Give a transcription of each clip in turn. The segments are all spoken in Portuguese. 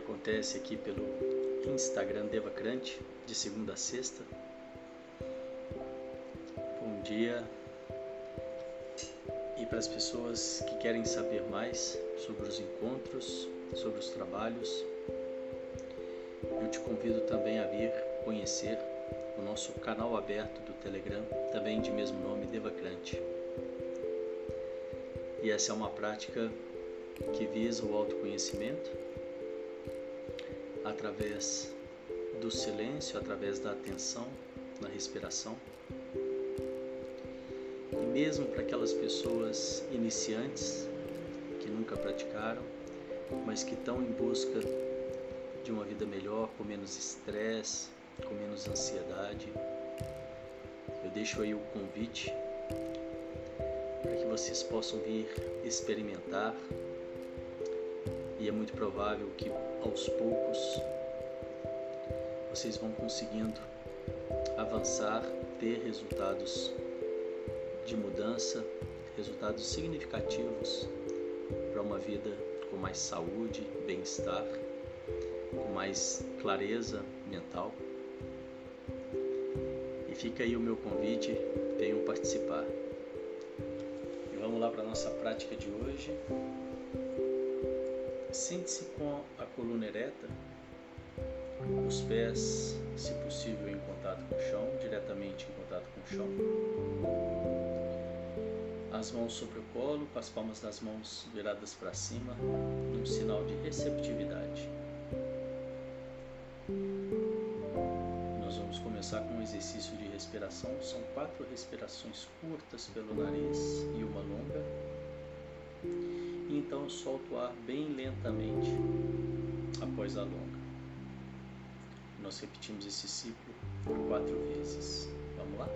Acontece aqui pelo Instagram Devacrante de segunda a sexta. Bom dia. E para as pessoas que querem saber mais sobre os encontros, sobre os trabalhos, eu te convido também a vir conhecer o nosso canal aberto do Telegram, também de mesmo nome, Devacrante. E essa é uma prática que visa o autoconhecimento através do silêncio, através da atenção na respiração. E mesmo para aquelas pessoas iniciantes que nunca praticaram, mas que estão em busca de uma vida melhor, com menos estresse, com menos ansiedade. Eu deixo aí o convite para que vocês possam vir experimentar e é muito provável que aos poucos vocês vão conseguindo avançar, ter resultados de mudança, resultados significativos para uma vida com mais saúde, bem-estar com mais clareza mental. E fica aí o meu convite, venham participar. E vamos lá para a nossa prática de hoje. Sente-se com a coluna ereta, os pés, se possível, em contato com o chão, diretamente em contato com o chão. As mãos sobre o colo, com as palmas das mãos viradas para cima, num sinal de receptividade. começar com um exercício de respiração. São quatro respirações curtas pelo nariz e uma longa. Então solto o ar bem lentamente após a longa. Nós repetimos esse ciclo por quatro vezes. Vamos lá?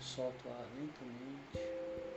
Solto o ar lentamente.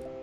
Bye.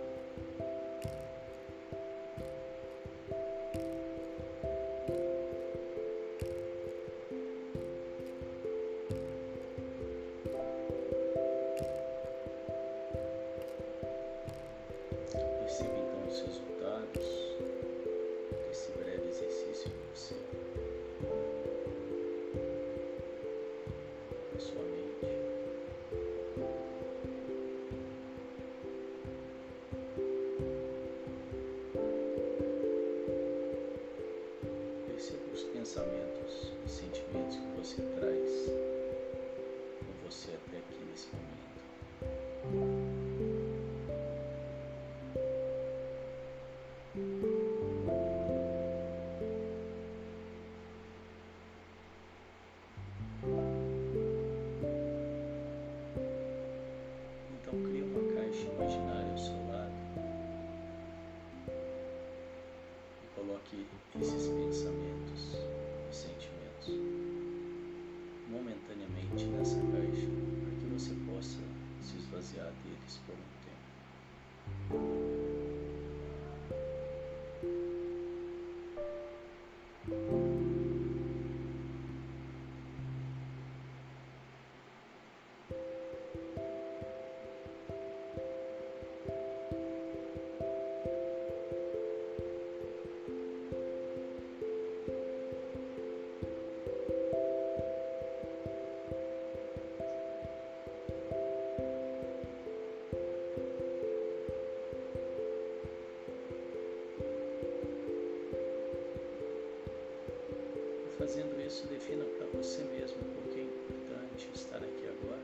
Fazendo isso, defina para você mesmo por que é importante estar aqui agora.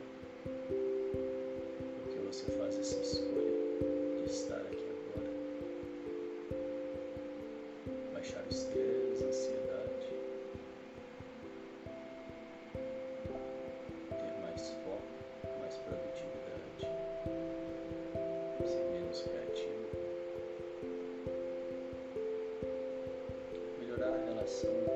Porque você faz essa escolha de estar aqui agora. Baixar o estresse, a ansiedade. Ter mais foco, mais produtividade. Ser menos criativo. Melhorar a relação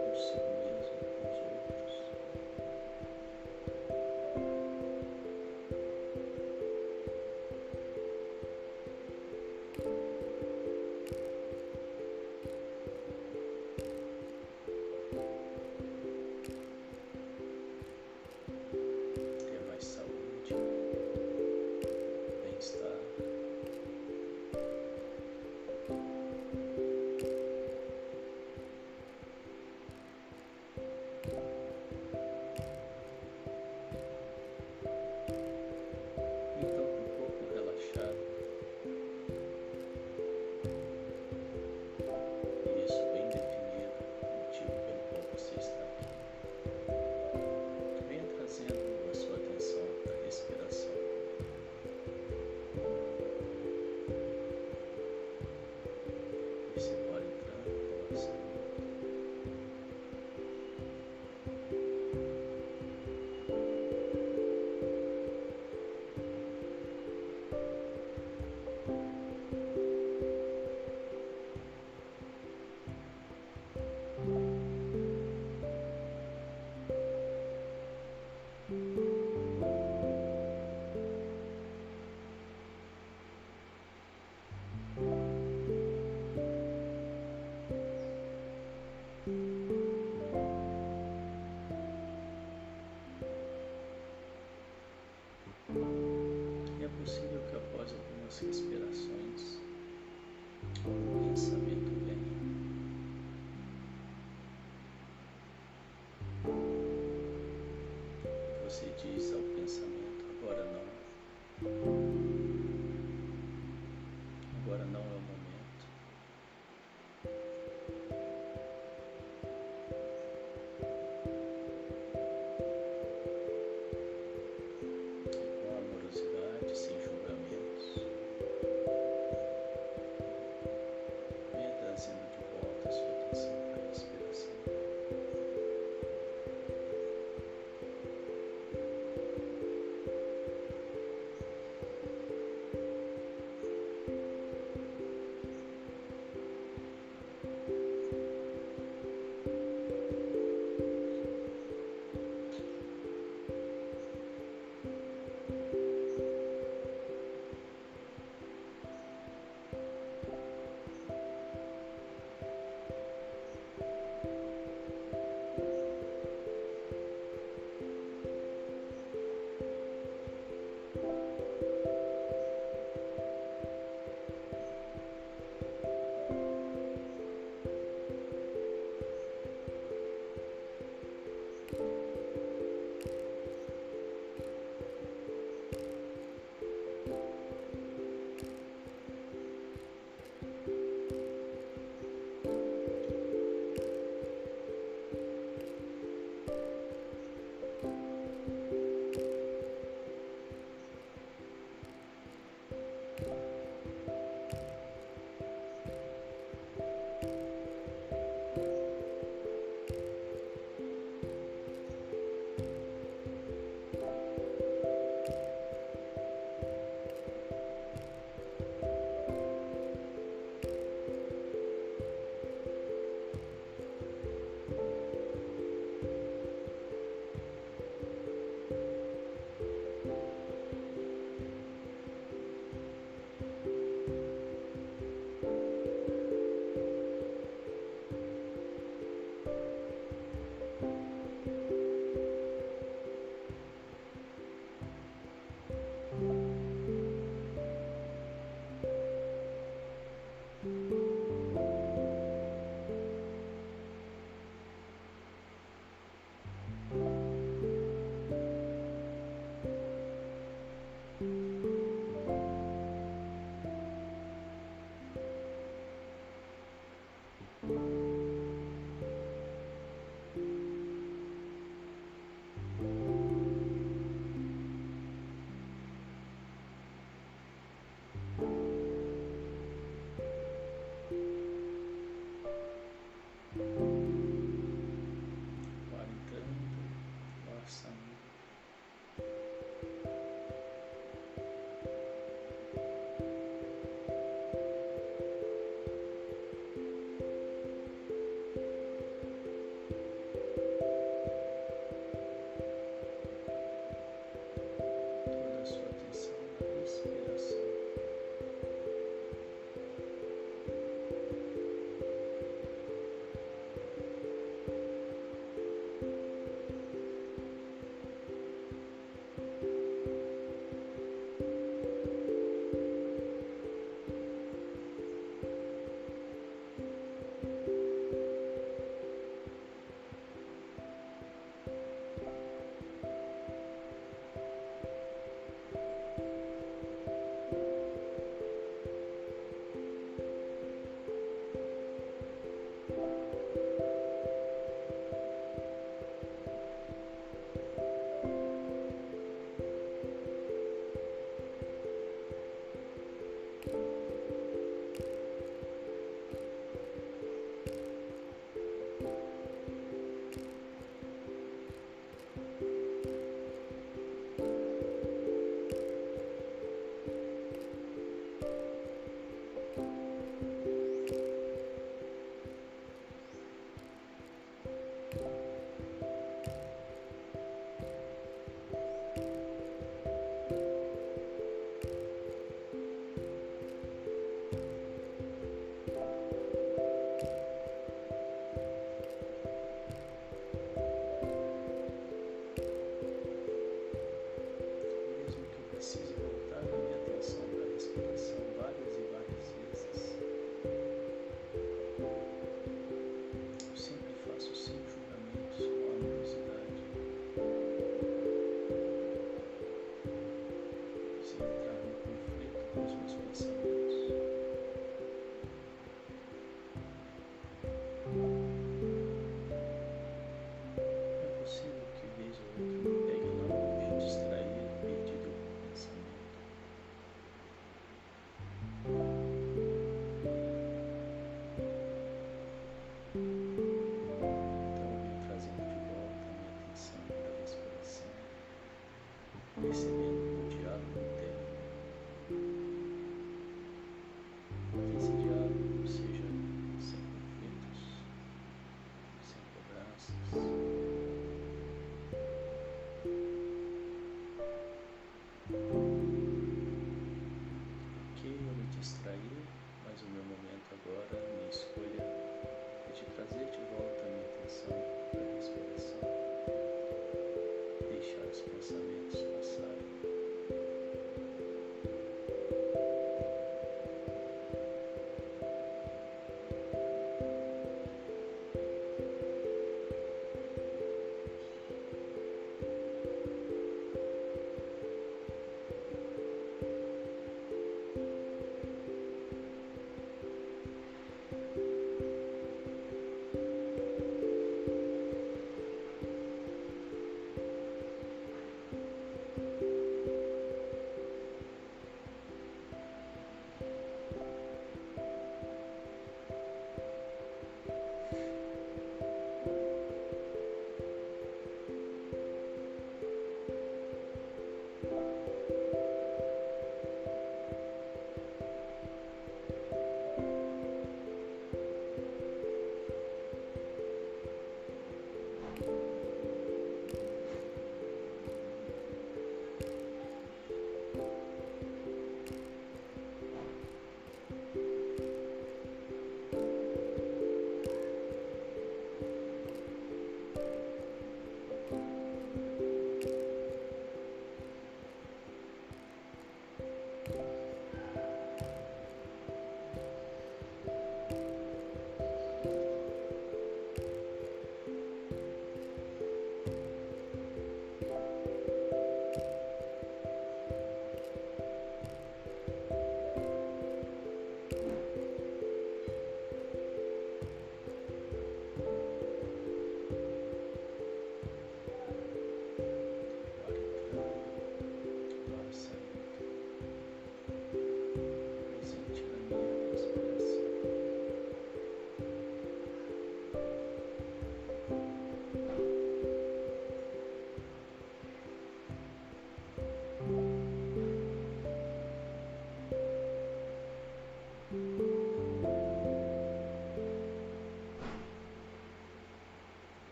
Thank you.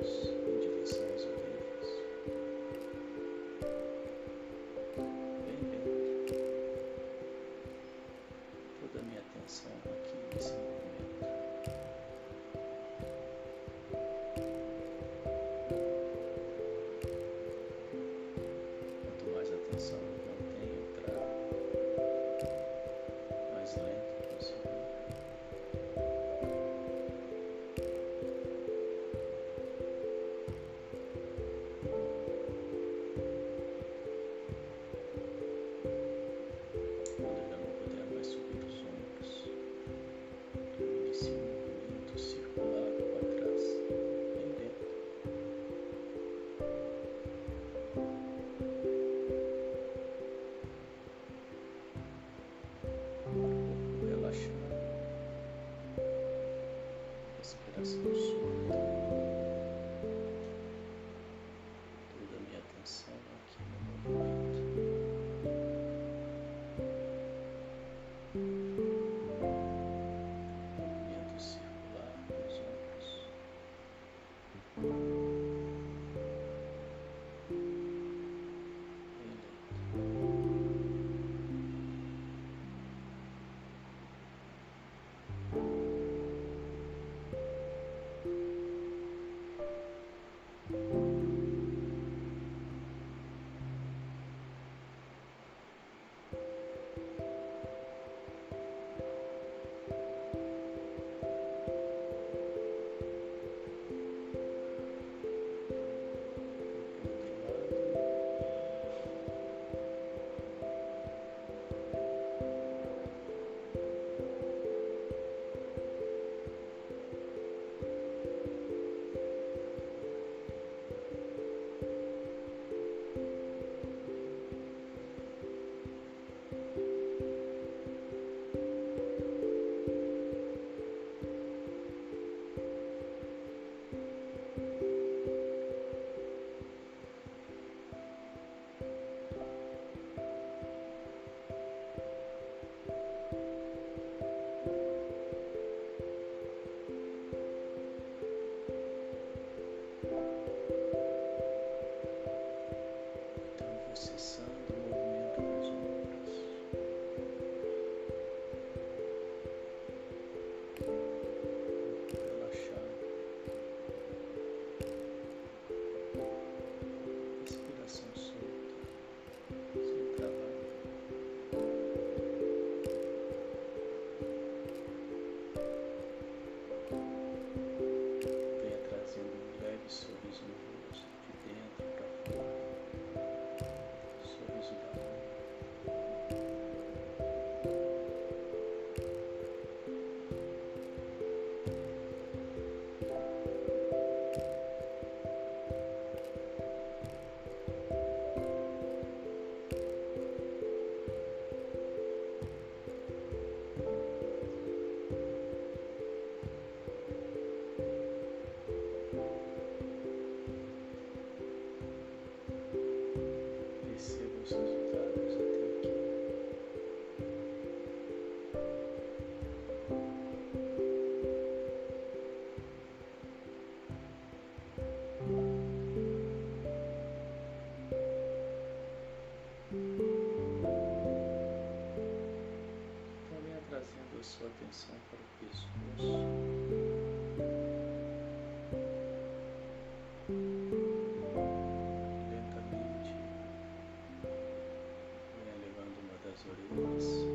house. That's atenção para o pescoço. Lentamente, vem levando uma das orelhas.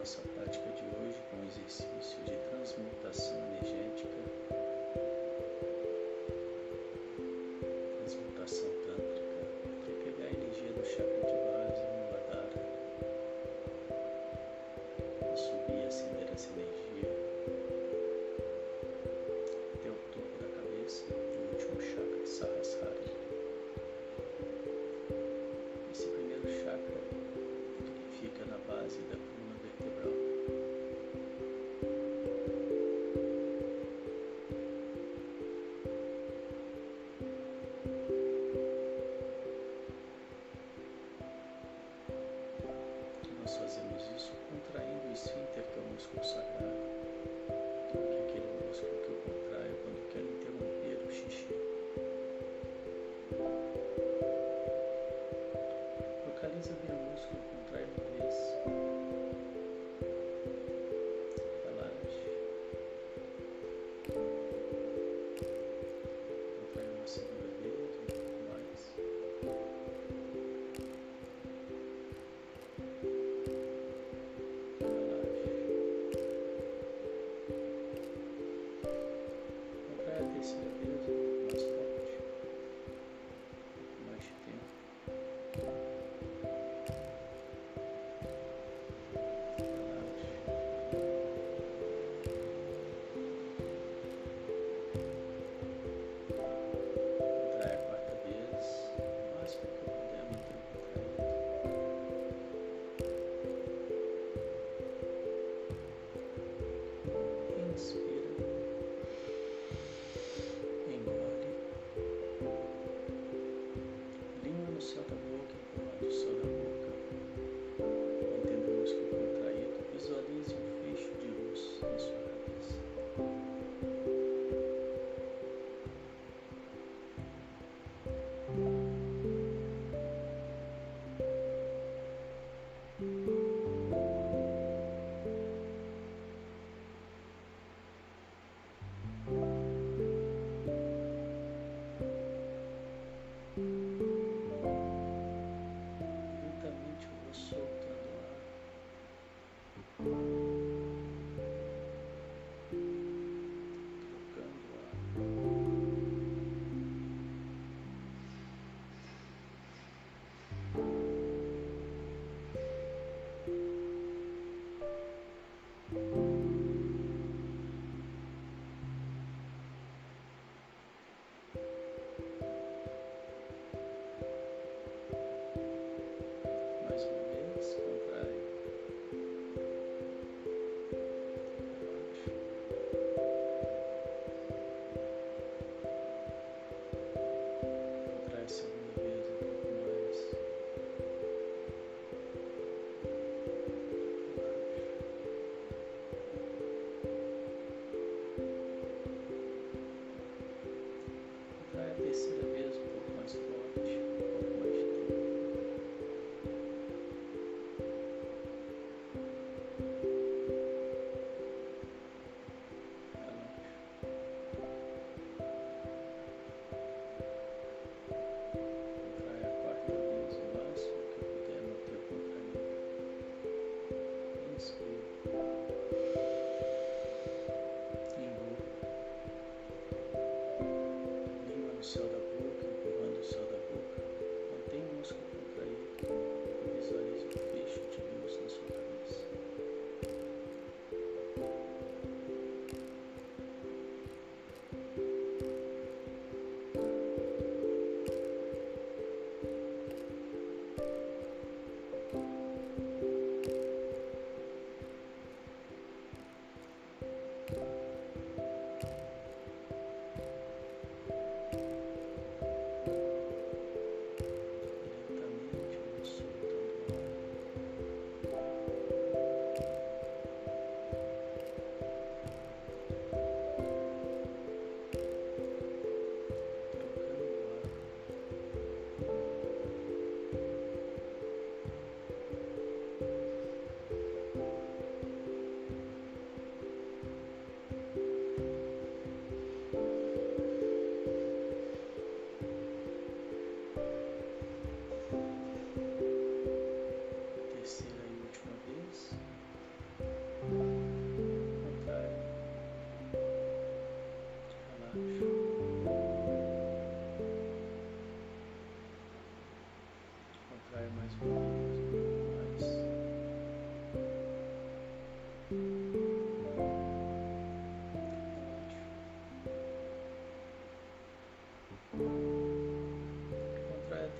Nossa prática de hoje com exercício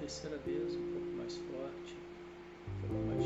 terceira vez, um pouco mais forte, um pouco mais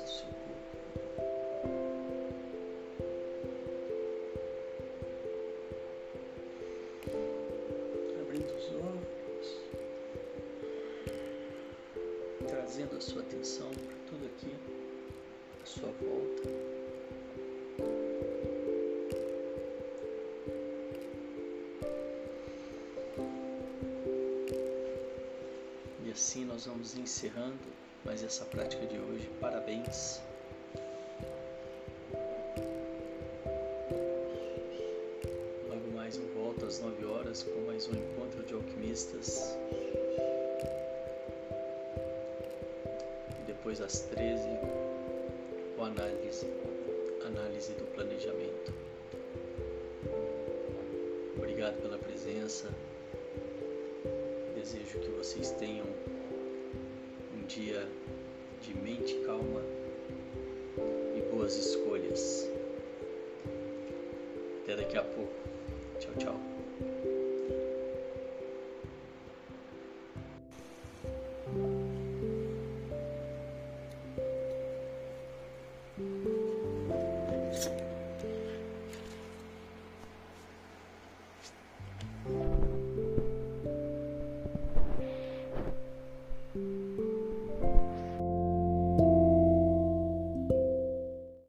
nosso. Abrindo os olhos, trazendo a sua atenção para tudo aqui, à sua volta. assim nós vamos encerrando mais essa prática de hoje. Parabéns!